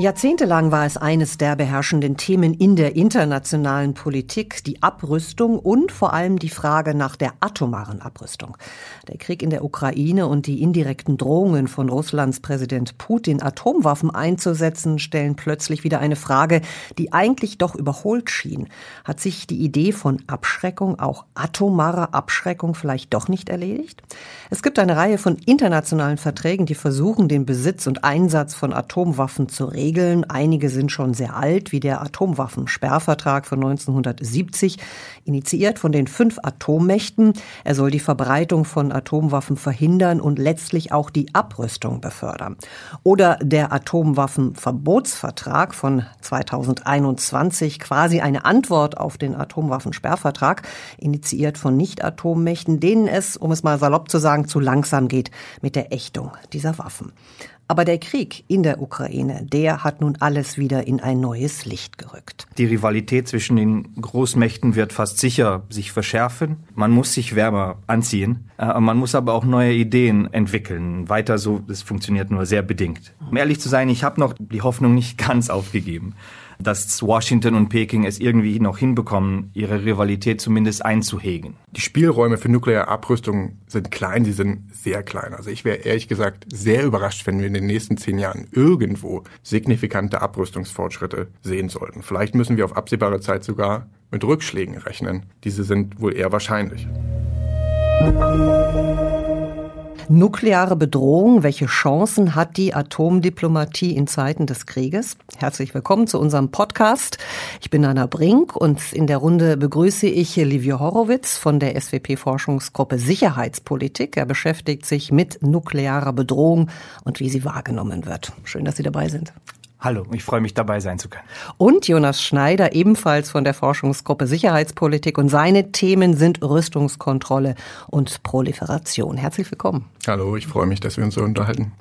Jahrzehntelang war es eines der beherrschenden Themen in der internationalen Politik, die Abrüstung und vor allem die Frage nach der atomaren Abrüstung. Der Krieg in der Ukraine und die indirekten Drohungen von Russlands Präsident Putin, Atomwaffen einzusetzen, stellen plötzlich wieder eine Frage, die eigentlich doch überholt schien. Hat sich die Idee von Abschreckung, auch atomarer Abschreckung, vielleicht doch nicht erledigt? Es gibt eine Reihe von internationalen Verträgen, die versuchen, den Besitz und Einsatz von Atomwaffen zu regeln. Regeln. Einige sind schon sehr alt, wie der Atomwaffensperrvertrag von 1970, initiiert von den fünf Atommächten. Er soll die Verbreitung von Atomwaffen verhindern und letztlich auch die Abrüstung befördern. Oder der Atomwaffenverbotsvertrag von 2021, quasi eine Antwort auf den Atomwaffensperrvertrag, initiiert von Nicht-Atommächten, denen es, um es mal salopp zu sagen, zu langsam geht mit der Ächtung dieser Waffen. Aber der Krieg in der Ukraine, der hat nun alles wieder in ein neues Licht gerückt. Die Rivalität zwischen den Großmächten wird fast sicher sich verschärfen. Man muss sich wärmer anziehen. Äh, man muss aber auch neue Ideen entwickeln. Weiter so, das funktioniert nur sehr bedingt. Um ehrlich zu sein, ich habe noch die Hoffnung nicht ganz aufgegeben dass Washington und Peking es irgendwie noch hinbekommen, ihre Rivalität zumindest einzuhegen. Die Spielräume für nukleare Abrüstung sind klein, sie sind sehr klein. Also ich wäre ehrlich gesagt sehr überrascht, wenn wir in den nächsten zehn Jahren irgendwo signifikante Abrüstungsfortschritte sehen sollten. Vielleicht müssen wir auf absehbare Zeit sogar mit Rückschlägen rechnen. Diese sind wohl eher wahrscheinlich. Nukleare Bedrohung, welche Chancen hat die Atomdiplomatie in Zeiten des Krieges? Herzlich willkommen zu unserem Podcast. Ich bin Anna Brink und in der Runde begrüße ich Livio Horowitz von der SWP-Forschungsgruppe Sicherheitspolitik. Er beschäftigt sich mit nuklearer Bedrohung und wie sie wahrgenommen wird. Schön, dass Sie dabei sind. Hallo, ich freue mich dabei sein zu können. Und Jonas Schneider, ebenfalls von der Forschungsgruppe Sicherheitspolitik und seine Themen sind Rüstungskontrolle und Proliferation. Herzlich willkommen. Hallo, ich freue mich, dass wir uns so unterhalten.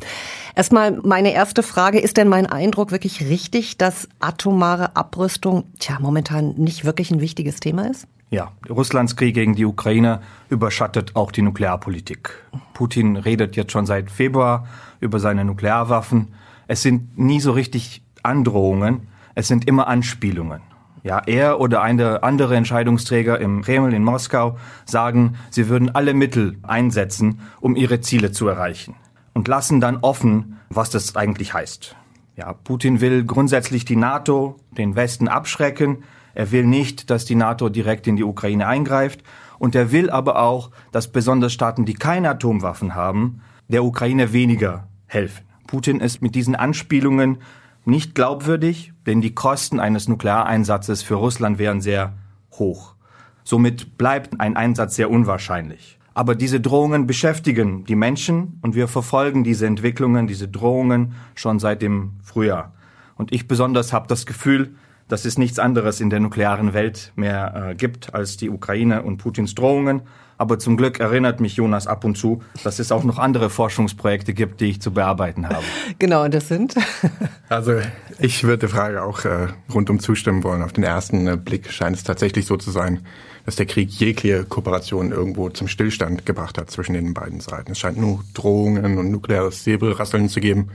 Erstmal meine erste Frage, ist denn mein Eindruck wirklich richtig, dass atomare Abrüstung tja, momentan nicht wirklich ein wichtiges Thema ist? Ja, Russlands Krieg gegen die Ukraine überschattet auch die Nuklearpolitik. Putin redet jetzt schon seit Februar über seine Nuklearwaffen. Es sind nie so richtig Androhungen, es sind immer Anspielungen. Ja, er oder eine andere Entscheidungsträger im Kreml in Moskau sagen, sie würden alle Mittel einsetzen, um ihre Ziele zu erreichen und lassen dann offen, was das eigentlich heißt. Ja, Putin will grundsätzlich die NATO, den Westen abschrecken. Er will nicht, dass die NATO direkt in die Ukraine eingreift. Und er will aber auch, dass besonders Staaten, die keine Atomwaffen haben, der Ukraine weniger helfen. Putin ist mit diesen Anspielungen nicht glaubwürdig, denn die Kosten eines Nukleareinsatzes für Russland wären sehr hoch. Somit bleibt ein Einsatz sehr unwahrscheinlich. Aber diese Drohungen beschäftigen die Menschen und wir verfolgen diese Entwicklungen, diese Drohungen schon seit dem Frühjahr. Und ich besonders habe das Gefühl, dass es nichts anderes in der nuklearen Welt mehr äh, gibt als die Ukraine und Putins Drohungen. Aber zum Glück erinnert mich Jonas ab und zu, dass es auch noch andere Forschungsprojekte gibt, die ich zu bearbeiten habe. Genau, das sind. also ich würde der Frage auch äh, rundum zustimmen wollen. Auf den ersten äh, Blick scheint es tatsächlich so zu sein, dass der Krieg jegliche Kooperation irgendwo zum Stillstand gebracht hat zwischen den beiden Seiten. Es scheint nur Drohungen und nukleares Säbelrasseln zu geben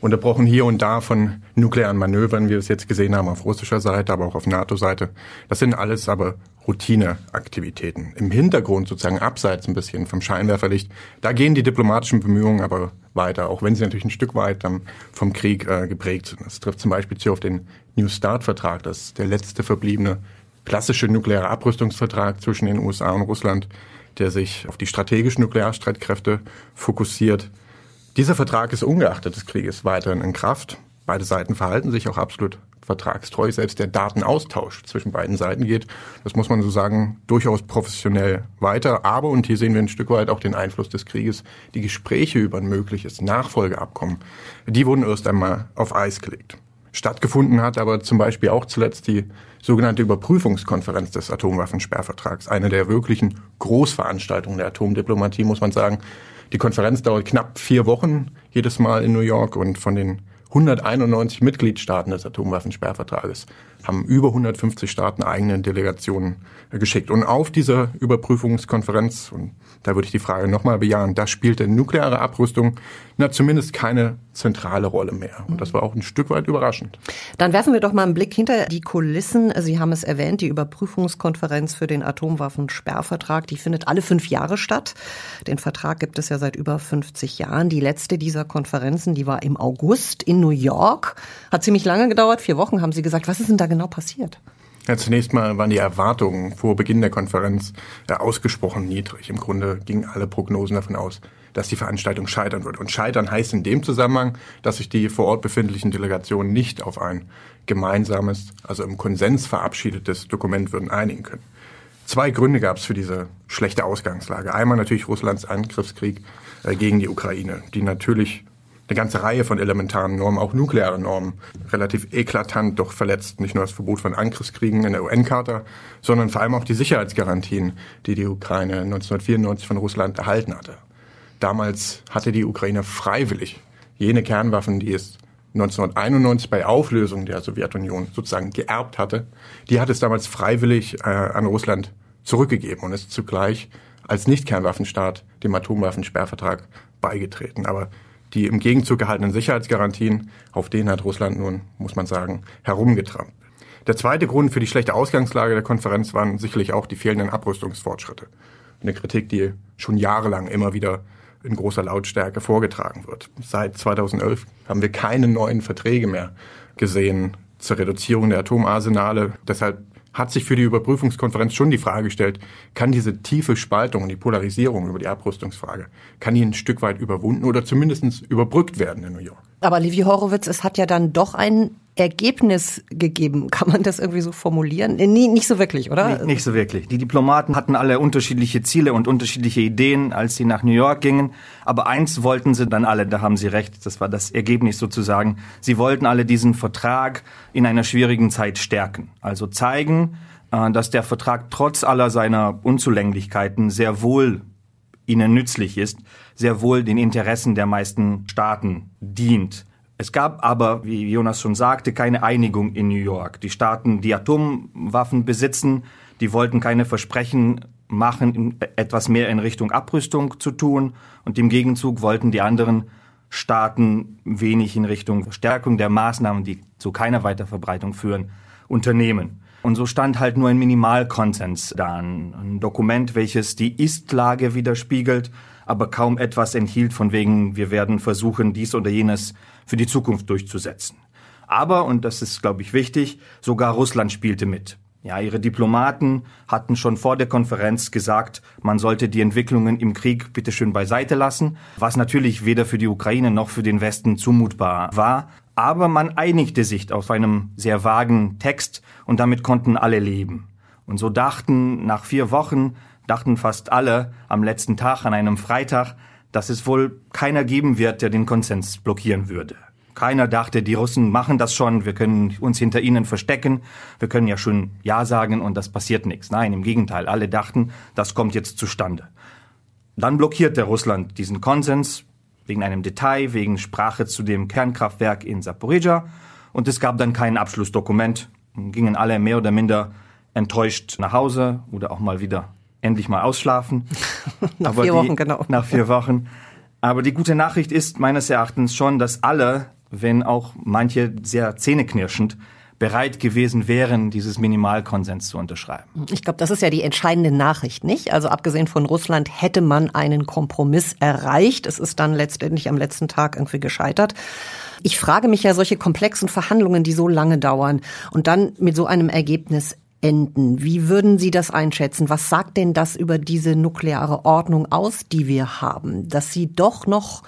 unterbrochen hier und da von nuklearen Manövern, wie wir es jetzt gesehen haben, auf russischer Seite, aber auch auf NATO-Seite. Das sind alles aber Routineaktivitäten. Im Hintergrund sozusagen abseits ein bisschen vom Scheinwerferlicht, da gehen die diplomatischen Bemühungen aber weiter, auch wenn sie natürlich ein Stück weit ähm, vom Krieg äh, geprägt sind. Das trifft zum Beispiel zu auf den New Start-Vertrag, das ist der letzte verbliebene klassische nukleare Abrüstungsvertrag zwischen den USA und Russland, der sich auf die strategischen Nuklearstreitkräfte fokussiert. Dieser Vertrag ist ungeachtet des Krieges weiterhin in Kraft. Beide Seiten verhalten sich auch absolut vertragstreu. Selbst der Datenaustausch zwischen beiden Seiten geht, das muss man so sagen, durchaus professionell weiter. Aber, und hier sehen wir ein Stück weit auch den Einfluss des Krieges, die Gespräche über ein mögliches Nachfolgeabkommen, die wurden erst einmal auf Eis gelegt. Stattgefunden hat aber zum Beispiel auch zuletzt die sogenannte Überprüfungskonferenz des Atomwaffensperrvertrags, eine der wirklichen Großveranstaltungen der Atomdiplomatie, muss man sagen, die Konferenz dauert knapp vier Wochen, jedes Mal in New York und von den 191 Mitgliedstaaten des Atomwaffensperrvertrages haben über 150 Staaten eigene Delegationen geschickt. Und auf dieser Überprüfungskonferenz, und da würde ich die Frage nochmal bejahen, da spielte nukleare Abrüstung na zumindest keine zentrale Rolle mehr. Und das war auch ein Stück weit überraschend. Dann werfen wir doch mal einen Blick hinter die Kulissen. Sie haben es erwähnt, die Überprüfungskonferenz für den Atomwaffensperrvertrag, die findet alle fünf Jahre statt. Den Vertrag gibt es ja seit über 50 Jahren. Die letzte dieser Konferenzen, die war im August in New York. Hat ziemlich lange gedauert, vier Wochen haben Sie gesagt. Was ist denn da genau passiert? Ja, zunächst mal waren die Erwartungen vor Beginn der Konferenz ja, ausgesprochen niedrig. Im Grunde gingen alle Prognosen davon aus, dass die Veranstaltung scheitern wird. Und scheitern heißt in dem Zusammenhang, dass sich die vor Ort befindlichen Delegationen nicht auf ein gemeinsames, also im Konsens verabschiedetes Dokument würden einigen können. Zwei Gründe gab es für diese schlechte Ausgangslage. Einmal natürlich Russlands Angriffskrieg äh, gegen die Ukraine, die natürlich eine ganze Reihe von elementaren Normen, auch nukleare Normen, relativ eklatant doch verletzt. Nicht nur das Verbot von Angriffskriegen in der UN-Charta, sondern vor allem auch die Sicherheitsgarantien, die die Ukraine 1994 von Russland erhalten hatte. Damals hatte die Ukraine freiwillig jene Kernwaffen, die es 1991 bei Auflösung der Sowjetunion sozusagen geerbt hatte, die hat es damals freiwillig äh, an Russland zurückgegeben und ist zugleich als Nicht-Kernwaffenstaat dem Atomwaffensperrvertrag beigetreten. Aber die im Gegenzug gehaltenen Sicherheitsgarantien, auf denen hat Russland nun, muss man sagen, herumgetrampelt. Der zweite Grund für die schlechte Ausgangslage der Konferenz waren sicherlich auch die fehlenden Abrüstungsfortschritte. Eine Kritik, die schon jahrelang immer wieder in großer Lautstärke vorgetragen wird. Seit 2011 haben wir keine neuen Verträge mehr gesehen zur Reduzierung der Atomarsenale. Deshalb hat sich für die Überprüfungskonferenz schon die Frage gestellt, kann diese tiefe Spaltung und die Polarisierung über die Abrüstungsfrage, kann die ein Stück weit überwunden oder zumindest überbrückt werden in New York? Aber Livy Horowitz, es hat ja dann doch ein Ergebnis gegeben. Kann man das irgendwie so formulieren? Nee, nicht so wirklich, oder? Nicht, nicht so wirklich. Die Diplomaten hatten alle unterschiedliche Ziele und unterschiedliche Ideen, als sie nach New York gingen. Aber eins wollten sie dann alle, da haben sie recht, das war das Ergebnis sozusagen. Sie wollten alle diesen Vertrag in einer schwierigen Zeit stärken. Also zeigen, äh, dass der Vertrag trotz aller seiner Unzulänglichkeiten sehr wohl ihnen nützlich ist, sehr wohl den Interessen der meisten Staaten dient. Es gab aber, wie Jonas schon sagte, keine Einigung in New York. Die Staaten, die Atomwaffen besitzen, die wollten keine Versprechen machen, etwas mehr in Richtung Abrüstung zu tun. Und im Gegenzug wollten die anderen Staaten wenig in Richtung Verstärkung der Maßnahmen, die zu keiner Weiterverbreitung führen, unternehmen. Und so stand halt nur ein Minimalkonsens da, ein Dokument, welches die Ist-Lage widerspiegelt, aber kaum etwas enthielt von wegen, wir werden versuchen, dies oder jenes für die Zukunft durchzusetzen. Aber, und das ist, glaube ich, wichtig, sogar Russland spielte mit. Ja, ihre Diplomaten hatten schon vor der Konferenz gesagt, man sollte die Entwicklungen im Krieg bitteschön beiseite lassen, was natürlich weder für die Ukraine noch für den Westen zumutbar war. Aber man einigte sich auf einem sehr vagen Text und damit konnten alle leben. Und so dachten nach vier Wochen, dachten fast alle am letzten Tag, an einem Freitag, dass es wohl keiner geben wird, der den Konsens blockieren würde. Keiner dachte, die Russen machen das schon, wir können uns hinter ihnen verstecken, wir können ja schon Ja sagen und das passiert nichts. Nein, im Gegenteil, alle dachten, das kommt jetzt zustande. Dann blockierte Russland diesen Konsens, wegen einem Detail, wegen Sprache zu dem Kernkraftwerk in Saporizhia. Und es gab dann kein Abschlussdokument. Gingen alle mehr oder minder enttäuscht nach Hause oder auch mal wieder endlich mal ausschlafen. nach Aber vier Wochen, genau. Nach vier Wochen. Aber die gute Nachricht ist meines Erachtens schon, dass alle, wenn auch manche sehr zähneknirschend, bereit gewesen wären, dieses Minimalkonsens zu unterschreiben. Ich glaube, das ist ja die entscheidende Nachricht, nicht? Also abgesehen von Russland hätte man einen Kompromiss erreicht. Es ist dann letztendlich am letzten Tag irgendwie gescheitert. Ich frage mich ja solche komplexen Verhandlungen, die so lange dauern und dann mit so einem Ergebnis enden. Wie würden Sie das einschätzen? Was sagt denn das über diese nukleare Ordnung aus, die wir haben? Dass sie doch noch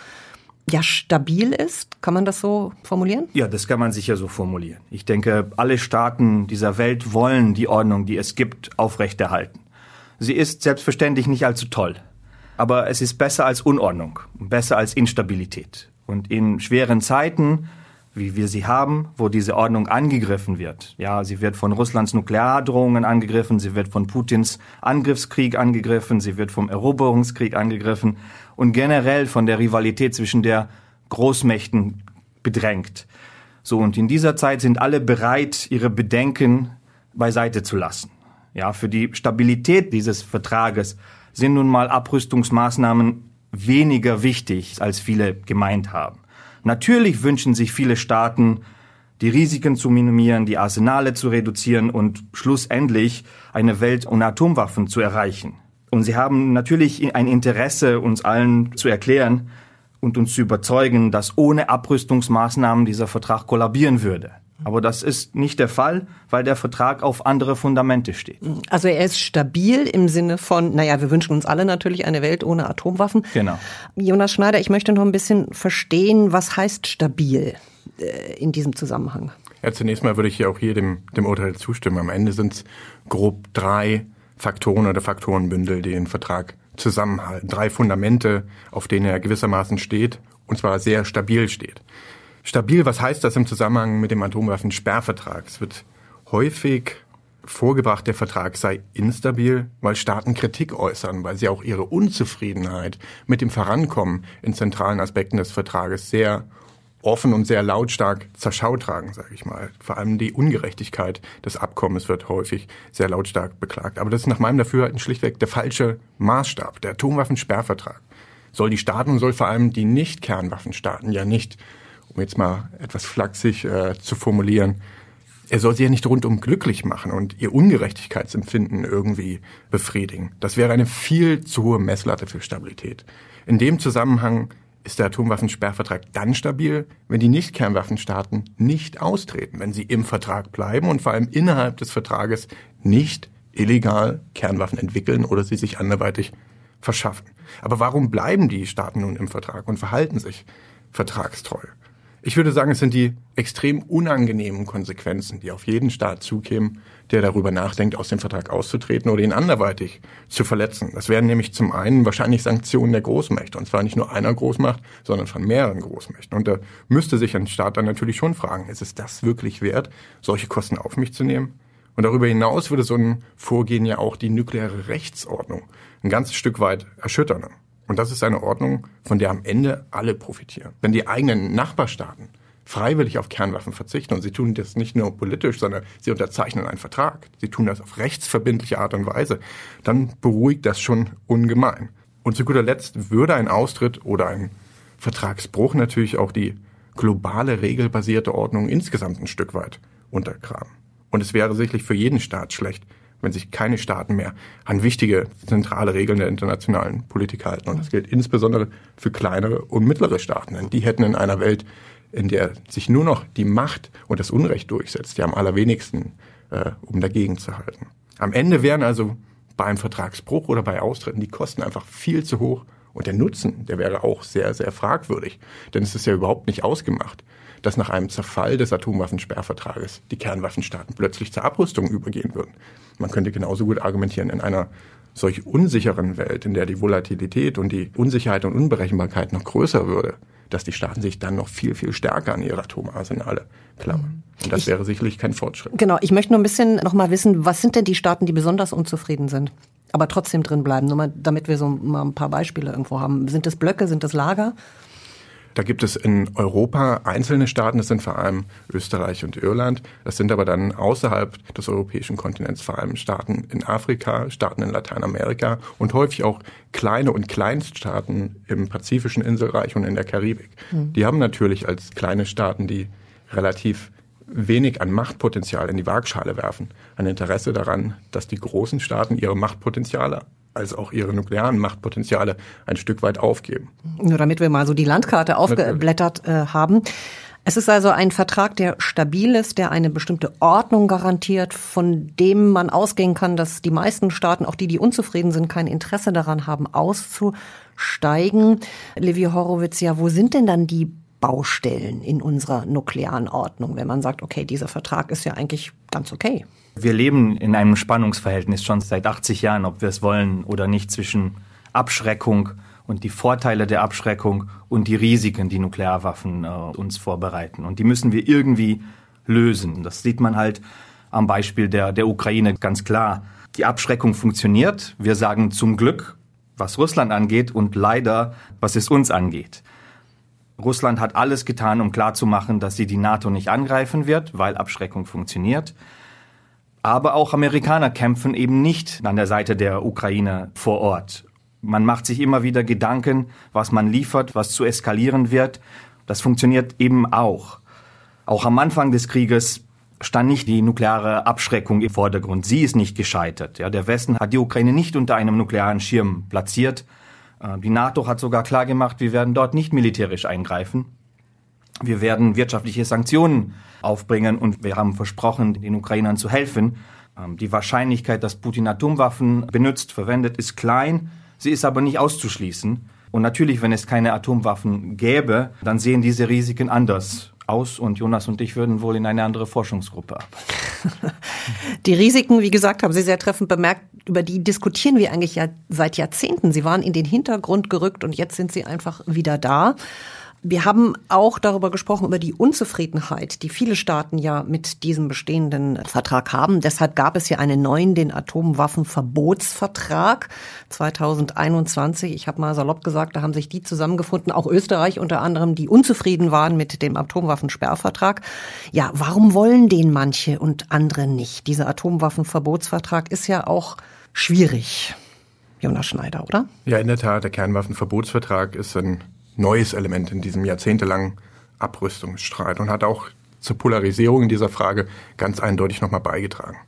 ja stabil ist. Kann man das so formulieren? Ja, das kann man sicher so formulieren. Ich denke, alle Staaten dieser Welt wollen die Ordnung, die es gibt, aufrechterhalten. Sie ist selbstverständlich nicht allzu toll, aber es ist besser als Unordnung, besser als Instabilität. Und in schweren Zeiten, wie wir sie haben, wo diese Ordnung angegriffen wird. Ja, sie wird von Russlands Nukleardrohungen angegriffen, sie wird von Putins Angriffskrieg angegriffen, sie wird vom Eroberungskrieg angegriffen und generell von der Rivalität zwischen der Großmächten bedrängt. So, und in dieser Zeit sind alle bereit, ihre Bedenken beiseite zu lassen. Ja, für die Stabilität dieses Vertrages sind nun mal Abrüstungsmaßnahmen weniger wichtig, als viele gemeint haben. Natürlich wünschen sich viele Staaten, die Risiken zu minimieren, die Arsenale zu reduzieren und schlussendlich eine Welt ohne Atomwaffen zu erreichen. Und sie haben natürlich ein Interesse, uns allen zu erklären und uns zu überzeugen, dass ohne Abrüstungsmaßnahmen dieser Vertrag kollabieren würde. Aber das ist nicht der Fall, weil der Vertrag auf andere Fundamente steht. Also er ist stabil im Sinne von, naja, wir wünschen uns alle natürlich eine Welt ohne Atomwaffen. Genau. Jonas Schneider, ich möchte noch ein bisschen verstehen, was heißt stabil äh, in diesem Zusammenhang? Ja, zunächst mal würde ich hier auch hier dem, dem Urteil zustimmen. Am Ende sind es grob drei Faktoren oder Faktorenbündel, die den Vertrag zusammenhalten. Drei Fundamente, auf denen er gewissermaßen steht, und zwar sehr stabil steht. Stabil, was heißt das im Zusammenhang mit dem Atomwaffensperrvertrag? Es wird häufig vorgebracht, der Vertrag sei instabil, weil Staaten Kritik äußern, weil sie auch ihre Unzufriedenheit mit dem Vorankommen in zentralen Aspekten des Vertrages sehr offen und sehr lautstark zur Schau tragen, sage ich mal. Vor allem die Ungerechtigkeit des Abkommens wird häufig sehr lautstark beklagt. Aber das ist nach meinem Dafürhalten schlichtweg der falsche Maßstab. Der Atomwaffensperrvertrag soll die Staaten und soll vor allem die Nicht-Kernwaffenstaaten ja nicht, um jetzt mal etwas flachsig äh, zu formulieren, er soll sie ja nicht rundum glücklich machen und ihr Ungerechtigkeitsempfinden irgendwie befriedigen. Das wäre eine viel zu hohe Messlatte für Stabilität. In dem Zusammenhang ist der Atomwaffensperrvertrag dann stabil, wenn die Nicht-Kernwaffenstaaten nicht austreten, wenn sie im Vertrag bleiben und vor allem innerhalb des Vertrages nicht illegal Kernwaffen entwickeln oder sie sich anderweitig verschaffen. Aber warum bleiben die Staaten nun im Vertrag und verhalten sich vertragstreu? Ich würde sagen, es sind die extrem unangenehmen Konsequenzen, die auf jeden Staat zukämen, der darüber nachdenkt, aus dem Vertrag auszutreten oder ihn anderweitig zu verletzen. Das wären nämlich zum einen wahrscheinlich Sanktionen der Großmächte, und zwar nicht nur einer Großmacht, sondern von mehreren Großmächten. Und da müsste sich ein Staat dann natürlich schon fragen, ist es das wirklich wert, solche Kosten auf mich zu nehmen? Und darüber hinaus würde so ein Vorgehen ja auch die nukleare Rechtsordnung ein ganzes Stück weit erschüttern. Und das ist eine Ordnung, von der am Ende alle profitieren. Wenn die eigenen Nachbarstaaten freiwillig auf Kernwaffen verzichten, und sie tun das nicht nur politisch, sondern sie unterzeichnen einen Vertrag, sie tun das auf rechtsverbindliche Art und Weise, dann beruhigt das schon ungemein. Und zu guter Letzt würde ein Austritt oder ein Vertragsbruch natürlich auch die globale regelbasierte Ordnung insgesamt ein Stück weit untergraben. Und es wäre sicherlich für jeden Staat schlecht, wenn sich keine Staaten mehr an wichtige zentrale Regeln der internationalen Politik halten. Und das gilt insbesondere für kleinere und mittlere Staaten. Denn die hätten in einer Welt, in der sich nur noch die Macht und das Unrecht durchsetzt, ja am allerwenigsten, äh, um dagegen zu halten. Am Ende wären also bei einem Vertragsbruch oder bei Austritten die Kosten einfach viel zu hoch und der Nutzen, der wäre auch sehr, sehr fragwürdig. Denn es ist ja überhaupt nicht ausgemacht, dass nach einem Zerfall des Atomwaffensperrvertrages die Kernwaffenstaaten plötzlich zur Abrüstung übergehen würden. Man könnte genauso gut argumentieren, in einer solch unsicheren Welt, in der die Volatilität und die Unsicherheit und Unberechenbarkeit noch größer würde, dass die Staaten sich dann noch viel, viel stärker an ihre Atomarsenale klammern. Und das ich, wäre sicherlich kein Fortschritt. Genau, ich möchte nur ein bisschen noch mal wissen, was sind denn die Staaten, die besonders unzufrieden sind? Aber trotzdem drin bleiben, nur mal, damit wir so mal ein paar Beispiele irgendwo haben. Sind es Blöcke, sind es Lager? Da gibt es in Europa einzelne Staaten, das sind vor allem Österreich und Irland. Das sind aber dann außerhalb des europäischen Kontinents vor allem Staaten in Afrika, Staaten in Lateinamerika und häufig auch kleine und Kleinststaaten im pazifischen Inselreich und in der Karibik. Mhm. Die haben natürlich als kleine Staaten, die relativ wenig an Machtpotenzial in die Waagschale werfen, ein Interesse daran, dass die großen Staaten ihre Machtpotenziale als auch ihre nuklearen Machtpotenziale ein Stück weit aufgeben. Nur damit wir mal so die Landkarte aufgeblättert äh, haben. Es ist also ein Vertrag, der stabil ist, der eine bestimmte Ordnung garantiert, von dem man ausgehen kann, dass die meisten Staaten, auch die, die unzufrieden sind, kein Interesse daran haben, auszusteigen. Levi Horowitz, ja, wo sind denn dann die Baustellen in unserer nuklearen Ordnung, wenn man sagt, okay, dieser Vertrag ist ja eigentlich ganz okay? Wir leben in einem Spannungsverhältnis schon seit 80 Jahren, ob wir es wollen oder nicht, zwischen Abschreckung und die Vorteile der Abschreckung und die Risiken, die Nuklearwaffen äh, uns vorbereiten. Und die müssen wir irgendwie lösen. Das sieht man halt am Beispiel der, der Ukraine ganz klar. Die Abschreckung funktioniert. Wir sagen zum Glück, was Russland angeht und leider, was es uns angeht. Russland hat alles getan, um klarzumachen, dass sie die NATO nicht angreifen wird, weil Abschreckung funktioniert. Aber auch Amerikaner kämpfen eben nicht an der Seite der Ukraine vor Ort. Man macht sich immer wieder Gedanken, was man liefert, was zu eskalieren wird. Das funktioniert eben auch. Auch am Anfang des Krieges stand nicht die nukleare Abschreckung im Vordergrund. Sie ist nicht gescheitert. Ja, der Westen hat die Ukraine nicht unter einem nuklearen Schirm platziert. Äh, die NATO hat sogar klar gemacht, wir werden dort nicht militärisch eingreifen. Wir werden wirtschaftliche Sanktionen aufbringen und wir haben versprochen, den Ukrainern zu helfen. Ähm, die Wahrscheinlichkeit, dass Putin Atomwaffen benutzt, verwendet, ist klein. Sie ist aber nicht auszuschließen. Und natürlich, wenn es keine Atomwaffen gäbe, dann sehen diese Risiken anders aus und Jonas und ich würden wohl in eine andere Forschungsgruppe arbeiten. Die Risiken, wie gesagt, haben Sie sehr treffend bemerkt, über die diskutieren wir eigentlich ja seit Jahrzehnten. Sie waren in den Hintergrund gerückt und jetzt sind sie einfach wieder da. Wir haben auch darüber gesprochen, über die Unzufriedenheit, die viele Staaten ja mit diesem bestehenden Vertrag haben. Deshalb gab es ja einen neuen, den Atomwaffenverbotsvertrag 2021. Ich habe mal salopp gesagt, da haben sich die zusammengefunden, auch Österreich unter anderem, die unzufrieden waren mit dem Atomwaffensperrvertrag. Ja, warum wollen den manche und andere nicht? Dieser Atomwaffenverbotsvertrag ist ja auch schwierig. Jonas Schneider, oder? Ja, in der Tat, der Kernwaffenverbotsvertrag ist ein neues Element in diesem jahrzehntelangen Abrüstungsstreit und hat auch zur Polarisierung in dieser Frage ganz eindeutig nochmal beigetragen.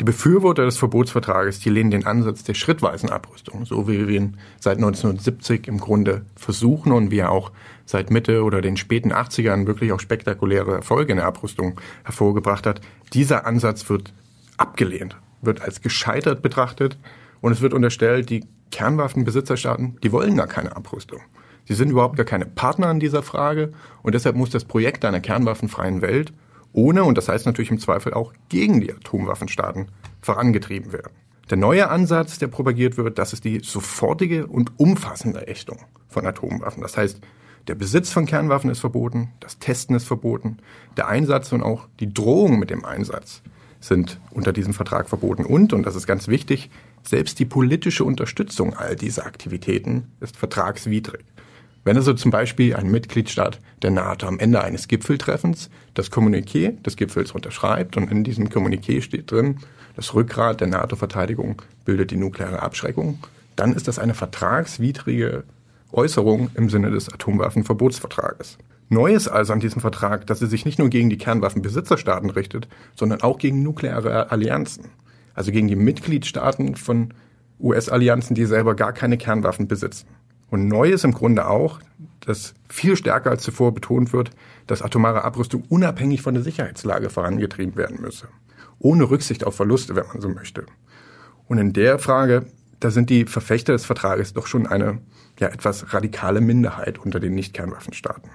Die Befürworter des Verbotsvertrages, die lehnen den Ansatz der schrittweisen Abrüstung, so wie wir ihn seit 1970 im Grunde versuchen und wie er auch seit Mitte oder den späten 80ern wirklich auch spektakuläre Erfolge in der Abrüstung hervorgebracht hat. Dieser Ansatz wird abgelehnt, wird als gescheitert betrachtet und es wird unterstellt, die Kernwaffenbesitzerstaaten, die wollen gar keine Abrüstung. Sie sind überhaupt gar keine Partner in dieser Frage und deshalb muss das Projekt einer kernwaffenfreien Welt ohne, und das heißt natürlich im Zweifel auch gegen die Atomwaffenstaaten, vorangetrieben werden. Der neue Ansatz, der propagiert wird, das ist die sofortige und umfassende Ächtung von Atomwaffen. Das heißt, der Besitz von Kernwaffen ist verboten, das Testen ist verboten, der Einsatz und auch die Drohung mit dem Einsatz sind unter diesem Vertrag verboten. Und, und das ist ganz wichtig, selbst die politische Unterstützung all dieser Aktivitäten ist vertragswidrig. Wenn also zum Beispiel ein Mitgliedstaat der NATO am Ende eines Gipfeltreffens das Kommuniqué des Gipfels unterschreibt und in diesem Kommuniqué steht drin, das Rückgrat der NATO-Verteidigung bildet die nukleare Abschreckung, dann ist das eine vertragswidrige Äußerung im Sinne des Atomwaffenverbotsvertrages. Neu ist also an diesem Vertrag, dass er sich nicht nur gegen die Kernwaffenbesitzerstaaten richtet, sondern auch gegen nukleare Allianzen. Also gegen die Mitgliedstaaten von US-Allianzen, die selber gar keine Kernwaffen besitzen. Und neu ist im Grunde auch, dass viel stärker als zuvor betont wird, dass atomare Abrüstung unabhängig von der Sicherheitslage vorangetrieben werden müsse. Ohne Rücksicht auf Verluste, wenn man so möchte. Und in der Frage, da sind die Verfechter des Vertrages doch schon eine ja, etwas radikale Minderheit unter den Nicht-Kernwaffenstaaten.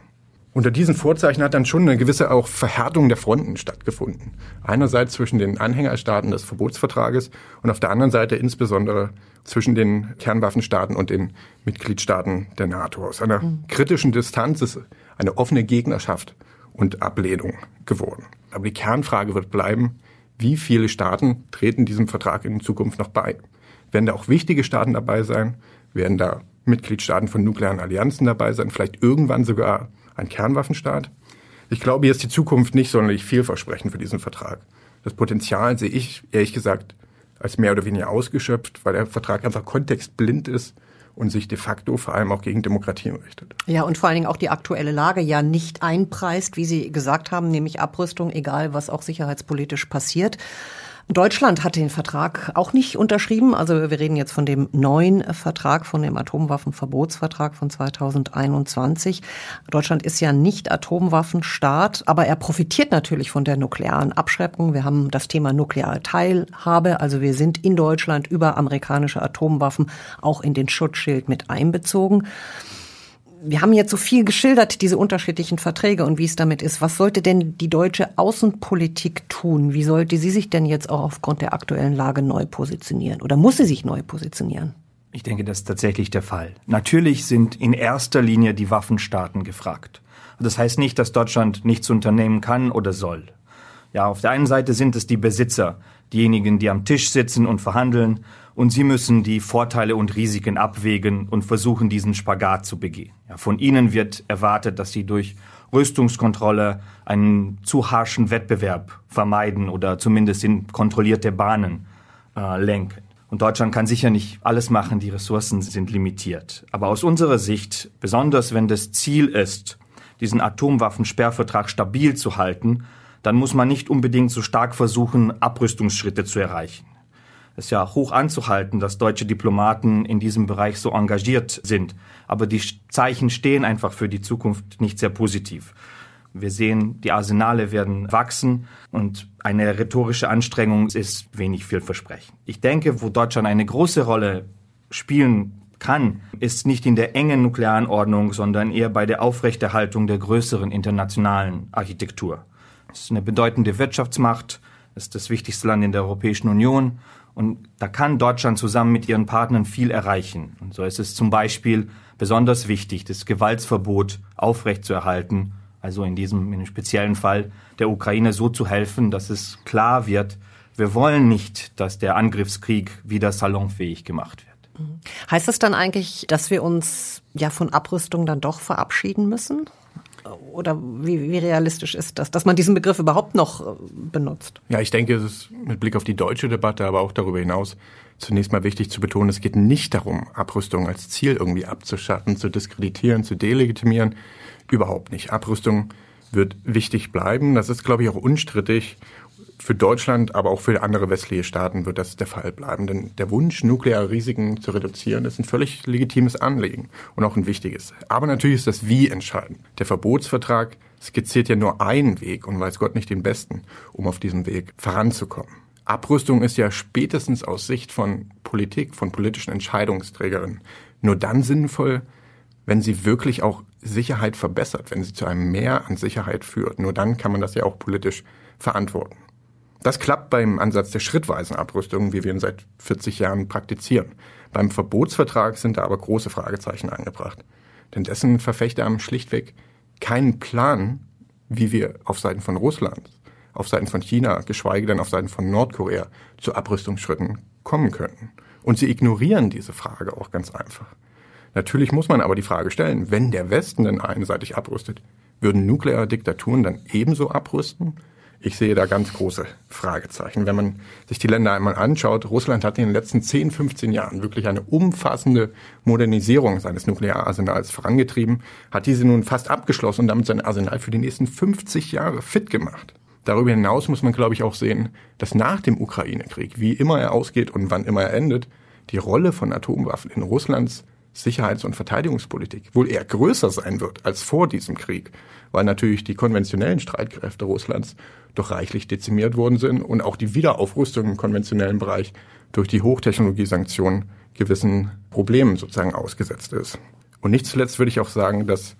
Unter diesen Vorzeichen hat dann schon eine gewisse auch Verhärtung der Fronten stattgefunden. Einerseits zwischen den Anhängerstaaten des Verbotsvertrages und auf der anderen Seite insbesondere zwischen den Kernwaffenstaaten und den Mitgliedstaaten der NATO. Aus einer mhm. kritischen Distanz ist eine offene Gegnerschaft und Ablehnung geworden. Aber die Kernfrage wird bleiben, wie viele Staaten treten diesem Vertrag in Zukunft noch bei? Werden da auch wichtige Staaten dabei sein? Werden da Mitgliedstaaten von nuklearen Allianzen dabei sein? Vielleicht irgendwann sogar ein Kernwaffenstaat. Ich glaube, hier ist die Zukunft nicht sonderlich vielversprechend für diesen Vertrag. Das Potenzial sehe ich, ehrlich gesagt, als mehr oder weniger ausgeschöpft, weil der Vertrag einfach kontextblind ist und sich de facto vor allem auch gegen Demokratien richtet. Ja, und vor allen Dingen auch die aktuelle Lage ja nicht einpreist, wie Sie gesagt haben, nämlich Abrüstung, egal was auch sicherheitspolitisch passiert. Deutschland hat den Vertrag auch nicht unterschrieben. Also wir reden jetzt von dem neuen Vertrag, von dem Atomwaffenverbotsvertrag von 2021. Deutschland ist ja nicht Atomwaffenstaat, aber er profitiert natürlich von der nuklearen Abschreckung. Wir haben das Thema nukleare Teilhabe. Also wir sind in Deutschland über amerikanische Atomwaffen auch in den Schutzschild mit einbezogen wir haben jetzt so viel geschildert, diese unterschiedlichen Verträge und wie es damit ist. Was sollte denn die deutsche Außenpolitik tun? Wie sollte sie sich denn jetzt auch aufgrund der aktuellen Lage neu positionieren? Oder muss sie sich neu positionieren? Ich denke, das ist tatsächlich der Fall. Natürlich sind in erster Linie die Waffenstaaten gefragt. Das heißt nicht, dass Deutschland nichts unternehmen kann oder soll. Ja, auf der einen Seite sind es die Besitzer, diejenigen, die am Tisch sitzen und verhandeln, und sie müssen die Vorteile und Risiken abwägen und versuchen, diesen Spagat zu begehen. Ja, von ihnen wird erwartet, dass sie durch Rüstungskontrolle einen zu harschen Wettbewerb vermeiden oder zumindest in kontrollierte Bahnen äh, lenken. Und Deutschland kann sicher nicht alles machen, die Ressourcen sind limitiert. Aber aus unserer Sicht, besonders wenn das Ziel ist, diesen Atomwaffensperrvertrag stabil zu halten, dann muss man nicht unbedingt so stark versuchen, Abrüstungsschritte zu erreichen. Es ja hoch anzuhalten, dass deutsche Diplomaten in diesem Bereich so engagiert sind. Aber die Zeichen stehen einfach für die Zukunft nicht sehr positiv. Wir sehen, die Arsenale werden wachsen und eine rhetorische Anstrengung ist wenig vielversprechend. Ich denke, wo Deutschland eine große Rolle spielen kann, ist nicht in der engen nuklearen Ordnung, sondern eher bei der Aufrechterhaltung der größeren internationalen Architektur. Es ist eine bedeutende Wirtschaftsmacht, es ist das wichtigste Land in der Europäischen Union und da kann Deutschland zusammen mit ihren Partnern viel erreichen. Und so ist es zum Beispiel besonders wichtig, das Gewaltsverbot aufrechtzuerhalten, also in diesem in speziellen Fall der Ukraine so zu helfen, dass es klar wird, wir wollen nicht, dass der Angriffskrieg wieder salonfähig gemacht wird. Mhm. Heißt das dann eigentlich, dass wir uns ja von Abrüstung dann doch verabschieden müssen? Oder wie, wie realistisch ist das, dass man diesen Begriff überhaupt noch äh, benutzt? Ja, ich denke, es ist mit Blick auf die deutsche Debatte, aber auch darüber hinaus zunächst mal wichtig zu betonen, es geht nicht darum, Abrüstung als Ziel irgendwie abzuschatten, zu diskreditieren, zu delegitimieren. Überhaupt nicht. Abrüstung wird wichtig bleiben. Das ist, glaube ich, auch unstrittig für Deutschland, aber auch für andere westliche Staaten wird das der Fall bleiben. Denn der Wunsch, nukleare Risiken zu reduzieren, ist ein völlig legitimes Anliegen und auch ein wichtiges. Aber natürlich ist das Wie entscheidend. Der Verbotsvertrag skizziert ja nur einen Weg und weiß Gott nicht den besten, um auf diesem Weg voranzukommen. Abrüstung ist ja spätestens aus Sicht von Politik, von politischen Entscheidungsträgerinnen nur dann sinnvoll, wenn sie wirklich auch Sicherheit verbessert, wenn sie zu einem Mehr an Sicherheit führt. Nur dann kann man das ja auch politisch verantworten. Das klappt beim Ansatz der schrittweisen Abrüstung, wie wir ihn seit 40 Jahren praktizieren. Beim Verbotsvertrag sind da aber große Fragezeichen angebracht. Denn dessen Verfechter haben schlichtweg keinen Plan, wie wir auf Seiten von Russland, auf Seiten von China, geschweige denn auf Seiten von Nordkorea zu Abrüstungsschritten kommen könnten. Und sie ignorieren diese Frage auch ganz einfach. Natürlich muss man aber die Frage stellen, wenn der Westen denn einseitig abrüstet, würden nukleare Diktaturen dann ebenso abrüsten? Ich sehe da ganz große Fragezeichen. Wenn man sich die Länder einmal anschaut, Russland hat in den letzten 10, 15 Jahren wirklich eine umfassende Modernisierung seines Nukleararsenals vorangetrieben, hat diese nun fast abgeschlossen und damit sein Arsenal für die nächsten 50 Jahre fit gemacht. Darüber hinaus muss man, glaube ich, auch sehen, dass nach dem Ukraine-Krieg, wie immer er ausgeht und wann immer er endet, die Rolle von Atomwaffen in Russlands Sicherheits- und Verteidigungspolitik wohl eher größer sein wird als vor diesem Krieg, weil natürlich die konventionellen Streitkräfte Russlands doch reichlich dezimiert worden sind und auch die Wiederaufrüstung im konventionellen Bereich durch die Hochtechnologiesanktionen gewissen Problemen sozusagen ausgesetzt ist. Und nicht zuletzt würde ich auch sagen, dass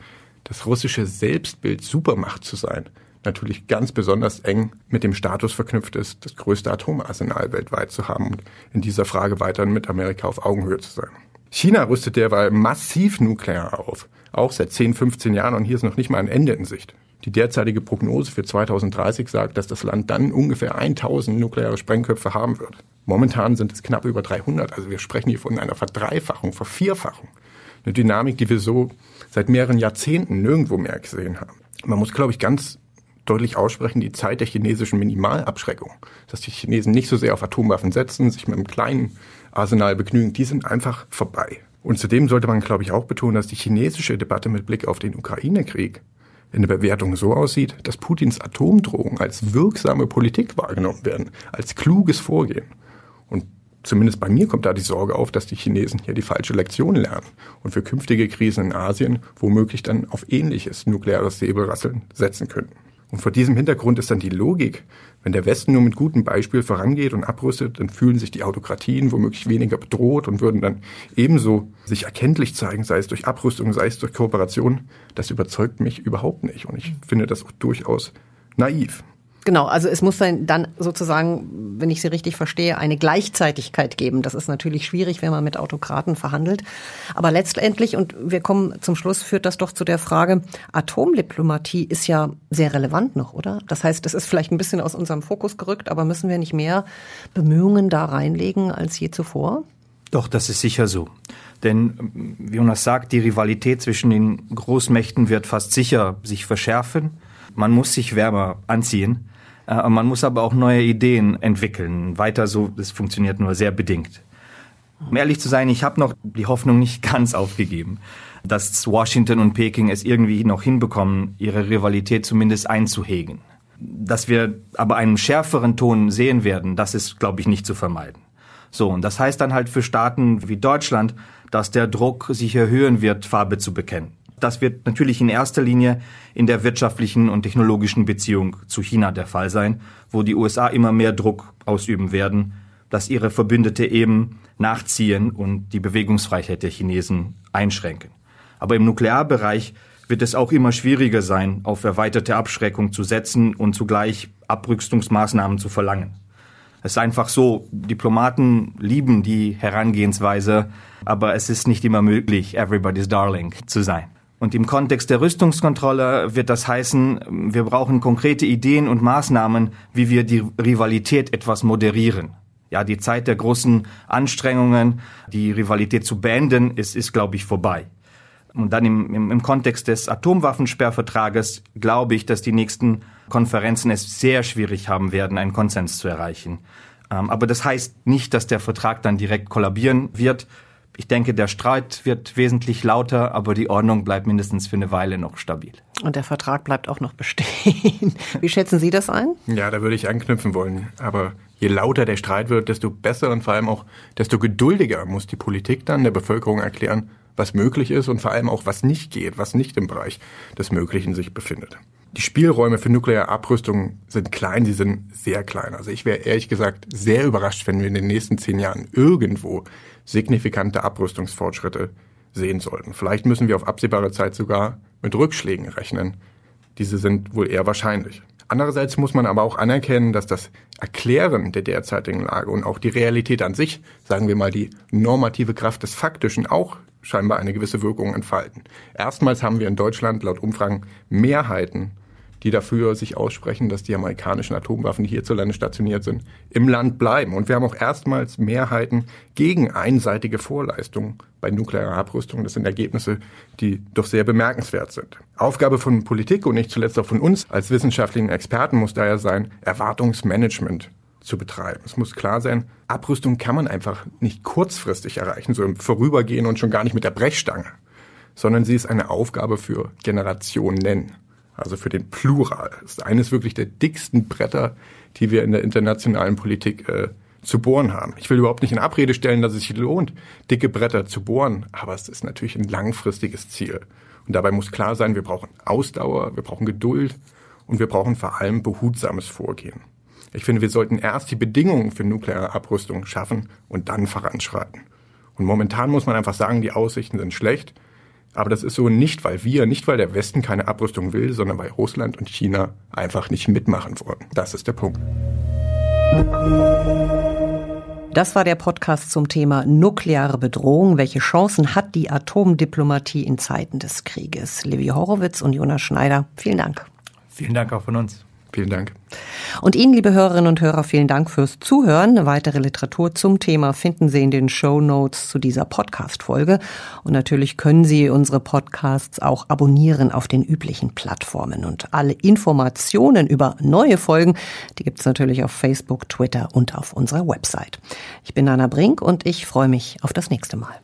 das russische Selbstbild Supermacht zu sein natürlich ganz besonders eng mit dem Status verknüpft ist, das größte Atomarsenal weltweit zu haben und in dieser Frage weiterhin mit Amerika auf Augenhöhe zu sein. China rüstet derweil massiv nuklear auf, auch seit 10, 15 Jahren und hier ist noch nicht mal ein Ende in Sicht. Die derzeitige Prognose für 2030 sagt, dass das Land dann ungefähr 1000 nukleare Sprengköpfe haben wird. Momentan sind es knapp über 300, also wir sprechen hier von einer Verdreifachung, Vervierfachung. Eine Dynamik, die wir so seit mehreren Jahrzehnten nirgendwo mehr gesehen haben. Man muss, glaube ich, ganz deutlich aussprechen, die Zeit der chinesischen Minimalabschreckung, dass die Chinesen nicht so sehr auf Atomwaffen setzen, sich mit einem kleinen Arsenal begnügen, die sind einfach vorbei. Und zudem sollte man, glaube ich, auch betonen, dass die chinesische Debatte mit Blick auf den Ukraine-Krieg in der Bewertung so aussieht, dass Putins Atomdrohungen als wirksame Politik wahrgenommen werden, als kluges Vorgehen. Und zumindest bei mir kommt da die Sorge auf, dass die Chinesen hier die falsche Lektion lernen und für künftige Krisen in Asien womöglich dann auf ähnliches nukleares Säbelrasseln setzen könnten. Und vor diesem Hintergrund ist dann die Logik, wenn der Westen nur mit gutem Beispiel vorangeht und abrüstet, dann fühlen sich die Autokratien womöglich weniger bedroht und würden dann ebenso sich erkenntlich zeigen, sei es durch Abrüstung, sei es durch Kooperation. Das überzeugt mich überhaupt nicht. Und ich finde das auch durchaus naiv. Genau, also es muss dann sozusagen, wenn ich Sie richtig verstehe, eine Gleichzeitigkeit geben. Das ist natürlich schwierig, wenn man mit Autokraten verhandelt. Aber letztendlich, und wir kommen zum Schluss, führt das doch zu der Frage, Atomdiplomatie ist ja sehr relevant noch, oder? Das heißt, es ist vielleicht ein bisschen aus unserem Fokus gerückt, aber müssen wir nicht mehr Bemühungen da reinlegen als je zuvor? Doch, das ist sicher so. Denn, wie Jonas sagt, die Rivalität zwischen den Großmächten wird fast sicher sich verschärfen. Man muss sich wärmer anziehen. Äh, man muss aber auch neue Ideen entwickeln. Weiter so, das funktioniert nur sehr bedingt. Um ehrlich zu sein, ich habe noch die Hoffnung nicht ganz aufgegeben, dass Washington und Peking es irgendwie noch hinbekommen, ihre Rivalität zumindest einzuhegen. Dass wir aber einen schärferen Ton sehen werden, das ist, glaube ich, nicht zu vermeiden. So, und das heißt dann halt für Staaten wie Deutschland, dass der Druck sich erhöhen wird, Farbe zu bekennen. Das wird natürlich in erster Linie in der wirtschaftlichen und technologischen Beziehung zu China der Fall sein, wo die USA immer mehr Druck ausüben werden, dass ihre Verbündete eben nachziehen und die Bewegungsfreiheit der Chinesen einschränken. Aber im Nuklearbereich wird es auch immer schwieriger sein, auf erweiterte Abschreckung zu setzen und zugleich Abrüstungsmaßnahmen zu verlangen. Es ist einfach so, Diplomaten lieben die Herangehensweise, aber es ist nicht immer möglich, everybody's darling zu sein. Und im Kontext der Rüstungskontrolle wird das heißen, wir brauchen konkrete Ideen und Maßnahmen, wie wir die Rivalität etwas moderieren. Ja, die Zeit der großen Anstrengungen, die Rivalität zu beenden, ist, ist glaube ich, vorbei. Und dann im, im, im Kontext des Atomwaffensperrvertrages glaube ich, dass die nächsten Konferenzen es sehr schwierig haben werden, einen Konsens zu erreichen. Ähm, aber das heißt nicht, dass der Vertrag dann direkt kollabieren wird. Ich denke, der Streit wird wesentlich lauter, aber die Ordnung bleibt mindestens für eine Weile noch stabil. Und der Vertrag bleibt auch noch bestehen. Wie schätzen Sie das ein? Ja, da würde ich anknüpfen wollen. Aber je lauter der Streit wird, desto besser und vor allem auch desto geduldiger muss die Politik dann der Bevölkerung erklären, was möglich ist und vor allem auch was nicht geht, was nicht im Bereich des Möglichen sich befindet. Die Spielräume für nukleare Abrüstung sind klein, sie sind sehr klein. Also ich wäre ehrlich gesagt sehr überrascht, wenn wir in den nächsten zehn Jahren irgendwo signifikante Abrüstungsfortschritte sehen sollten. Vielleicht müssen wir auf absehbare Zeit sogar mit Rückschlägen rechnen. Diese sind wohl eher wahrscheinlich. Andererseits muss man aber auch anerkennen, dass das Erklären der derzeitigen Lage und auch die Realität an sich, sagen wir mal die normative Kraft des Faktischen, auch scheinbar eine gewisse Wirkung entfalten. Erstmals haben wir in Deutschland laut Umfragen Mehrheiten die dafür sich aussprechen, dass die amerikanischen Atomwaffen, die hierzulande stationiert sind, im Land bleiben. Und wir haben auch erstmals Mehrheiten gegen einseitige Vorleistungen bei nuklearer Abrüstung. Das sind Ergebnisse, die doch sehr bemerkenswert sind. Aufgabe von Politik und nicht zuletzt auch von uns als wissenschaftlichen Experten muss daher sein, Erwartungsmanagement zu betreiben. Es muss klar sein, Abrüstung kann man einfach nicht kurzfristig erreichen, so im Vorübergehen und schon gar nicht mit der Brechstange, sondern sie ist eine Aufgabe für Generationen also für den Plural. Das ist eines wirklich der dicksten Bretter, die wir in der internationalen Politik äh, zu bohren haben. Ich will überhaupt nicht in Abrede stellen, dass es sich lohnt, dicke Bretter zu bohren, aber es ist natürlich ein langfristiges Ziel. Und dabei muss klar sein, wir brauchen Ausdauer, wir brauchen Geduld und wir brauchen vor allem behutsames Vorgehen. Ich finde, wir sollten erst die Bedingungen für nukleare Abrüstung schaffen und dann voranschreiten. Und momentan muss man einfach sagen, die Aussichten sind schlecht. Aber das ist so nicht, weil wir, nicht weil der Westen keine Abrüstung will, sondern weil Russland und China einfach nicht mitmachen wollen. Das ist der Punkt. Das war der Podcast zum Thema nukleare Bedrohung. Welche Chancen hat die Atomdiplomatie in Zeiten des Krieges? Levi Horowitz und Jonas Schneider, vielen Dank. Vielen Dank auch von uns. Vielen Dank. Und Ihnen, liebe Hörerinnen und Hörer, vielen Dank fürs Zuhören. Weitere Literatur zum Thema finden Sie in den Show Notes zu dieser Podcast-Folge. Und natürlich können Sie unsere Podcasts auch abonnieren auf den üblichen Plattformen. Und alle Informationen über neue Folgen, die gibt es natürlich auf Facebook, Twitter und auf unserer Website. Ich bin Anna Brink und ich freue mich auf das nächste Mal.